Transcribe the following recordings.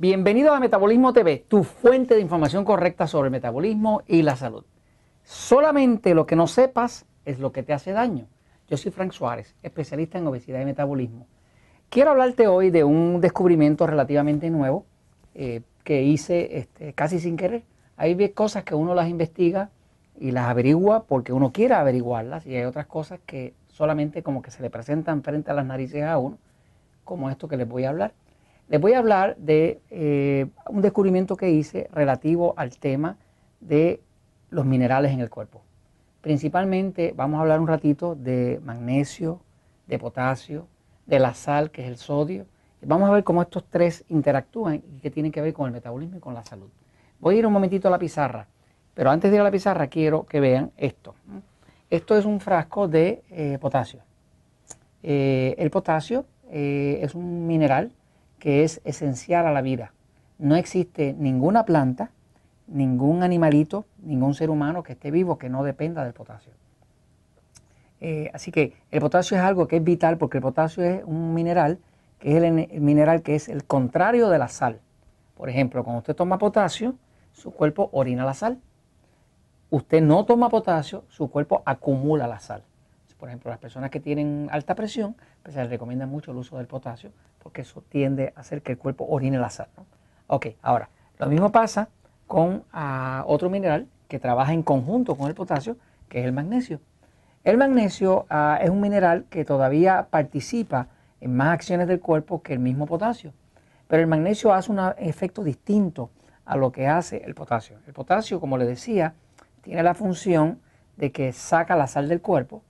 Bienvenido a Metabolismo TV, tu fuente de información correcta sobre el metabolismo y la salud. Solamente lo que no sepas es lo que te hace daño. Yo soy Frank Suárez, especialista en obesidad y metabolismo. Quiero hablarte hoy de un descubrimiento relativamente nuevo eh, que hice este, casi sin querer. Hay cosas que uno las investiga y las averigua porque uno quiere averiguarlas y hay otras cosas que solamente como que se le presentan frente a las narices a uno, como esto que les voy a hablar. Les voy a hablar de eh, un descubrimiento que hice relativo al tema de los minerales en el cuerpo. Principalmente vamos a hablar un ratito de magnesio, de potasio, de la sal, que es el sodio. Vamos a ver cómo estos tres interactúan y qué tienen que ver con el metabolismo y con la salud. Voy a ir un momentito a la pizarra, pero antes de ir a la pizarra quiero que vean esto. Esto es un frasco de eh, potasio. Eh, el potasio es un mineral que es esencial a la vida. No existe ninguna planta, ningún animalito, ningún ser humano que esté vivo que no dependa del potasio. Eh, así que el potasio es algo que es vital porque el potasio es un mineral que es el, mineral que es el contrario de la sal. Por ejemplo, cuando usted toma potasio, su cuerpo orina la sal. Usted no toma potasio, su cuerpo acumula la sal. Por ejemplo, las personas que tienen alta presión, pues se les recomienda mucho el uso del potasio porque eso tiende a hacer que el cuerpo orine la sal. Ok, ahora, lo mismo pasa con ah, otro mineral que trabaja en conjunto con el potasio, que es el magnesio. El magnesio ah, es un mineral que todavía participa en más acciones del cuerpo que el mismo potasio, pero el magnesio hace un efecto distinto a lo que hace el potasio. El potasio, como le decía, tiene la función de que saca la sal del cuerpo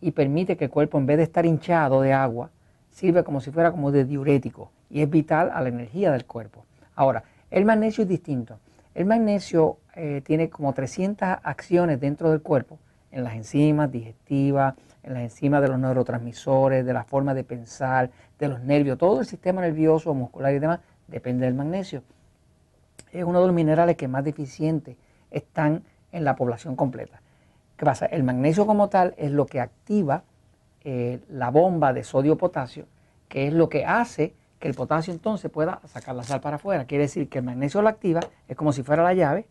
y permite que el cuerpo, en vez de estar hinchado de agua, sirve como si fuera como de diurético y es vital a la energía del cuerpo. Ahora, el magnesio es distinto. El magnesio eh, tiene como 300 acciones dentro del cuerpo, en las enzimas digestivas, en las enzimas de los neurotransmisores, de la forma de pensar, de los nervios, todo el sistema nervioso, muscular y demás depende del magnesio. Es uno de los minerales que más deficientes están en la población completa. ¿Qué pasa? El magnesio como tal es lo que activa eh, la bomba de sodio-potasio, que es lo que hace que el potasio entonces pueda sacar la sal para afuera. Quiere decir que el magnesio lo activa, es como si fuera la llave,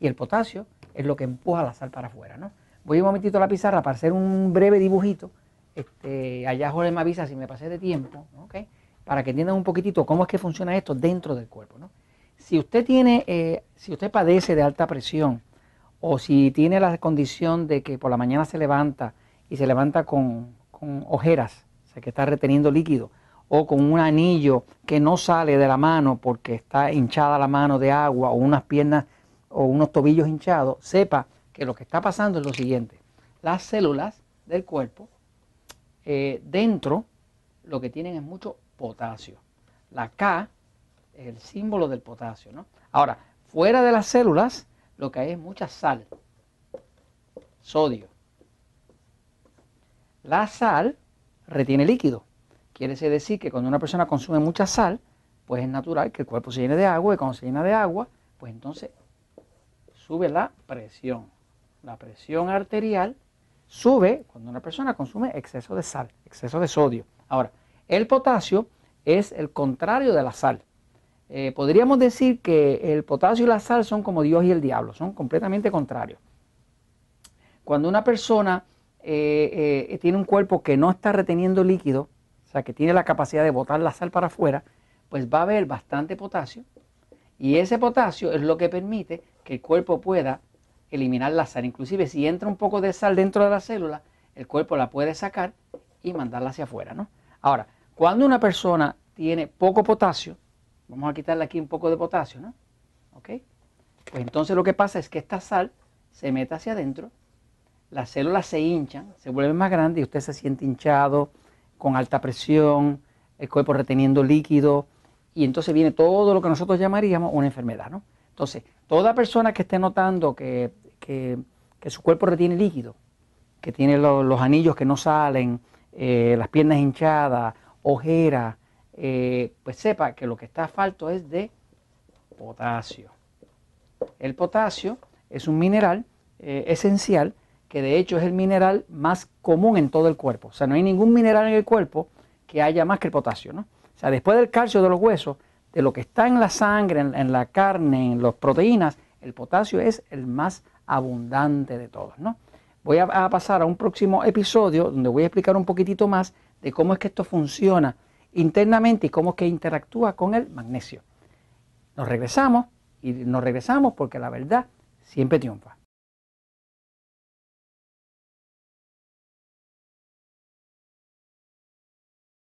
y el potasio es lo que empuja la sal para afuera. ¿no? Voy un momentito a la pizarra para hacer un breve dibujito. Este, allá Jorge me avisa si me pasé de tiempo, para que entiendan un poquitito cómo es que funciona esto dentro del cuerpo. ¿no? Si usted tiene, eh, si usted padece de alta presión, o si tiene la condición de que por la mañana se levanta y se levanta con, ojeras, o sea, que está reteniendo líquido, o con un anillo que no sale de la mano porque está hinchada la mano de agua, o unas piernas o unos tobillos hinchados, sepa que lo que está pasando es lo siguiente. Las células del cuerpo, eh, dentro, lo que tienen es mucho potasio. La K es el símbolo del potasio. ¿no? Ahora, fuera de las células, lo que hay es mucha sal, sodio. La sal retiene líquido. Quiere decir que cuando una persona consume mucha sal, pues es natural que el cuerpo se llene de agua y cuando se llena de agua, pues entonces sube la presión. La presión arterial sube cuando una persona consume exceso de sal, exceso de sodio. Ahora, el potasio es el contrario de la sal. Eh, podríamos decir que el potasio y la sal son como Dios y el diablo, son completamente contrarios. Cuando una persona eh, eh, tiene un cuerpo que no está reteniendo líquido, o sea, que tiene la capacidad de botar la sal para afuera, pues va a haber bastante potasio y ese potasio es lo que permite que el cuerpo pueda eliminar la sal. Inclusive si entra un poco de sal dentro de la célula, el cuerpo la puede sacar y mandarla hacia afuera. ¿no? Ahora, cuando una persona tiene poco potasio, Vamos a quitarle aquí un poco de potasio, ¿no? ¿Ok? Pues entonces lo que pasa es que esta sal se mete hacia adentro, las células se hinchan, se vuelven más grandes y usted se siente hinchado, con alta presión, el cuerpo reteniendo líquido, y entonces viene todo lo que nosotros llamaríamos una enfermedad, ¿no? Entonces, toda persona que esté notando que, su cuerpo retiene líquido, que tiene los anillos que no salen, eh, las piernas hinchadas, ojeras, eh, pues sepa que lo que está falto es de potasio. El potasio es un mineral eh, esencial que de hecho es el mineral más común en todo el cuerpo. O sea, no hay ningún mineral en el cuerpo que haya más que el potasio. ¿no? O sea, después del calcio de los huesos, de lo que está en la sangre, en, la carne, en las proteínas, el potasio es el más abundante de todos. ¿no? Voy a, a, pasar a un próximo episodio donde voy a explicar un poquitito más de cómo es que esto funciona internamente y cómo es que interactúa con el magnesio. Nos regresamos y nos regresamos porque la verdad siempre triunfa.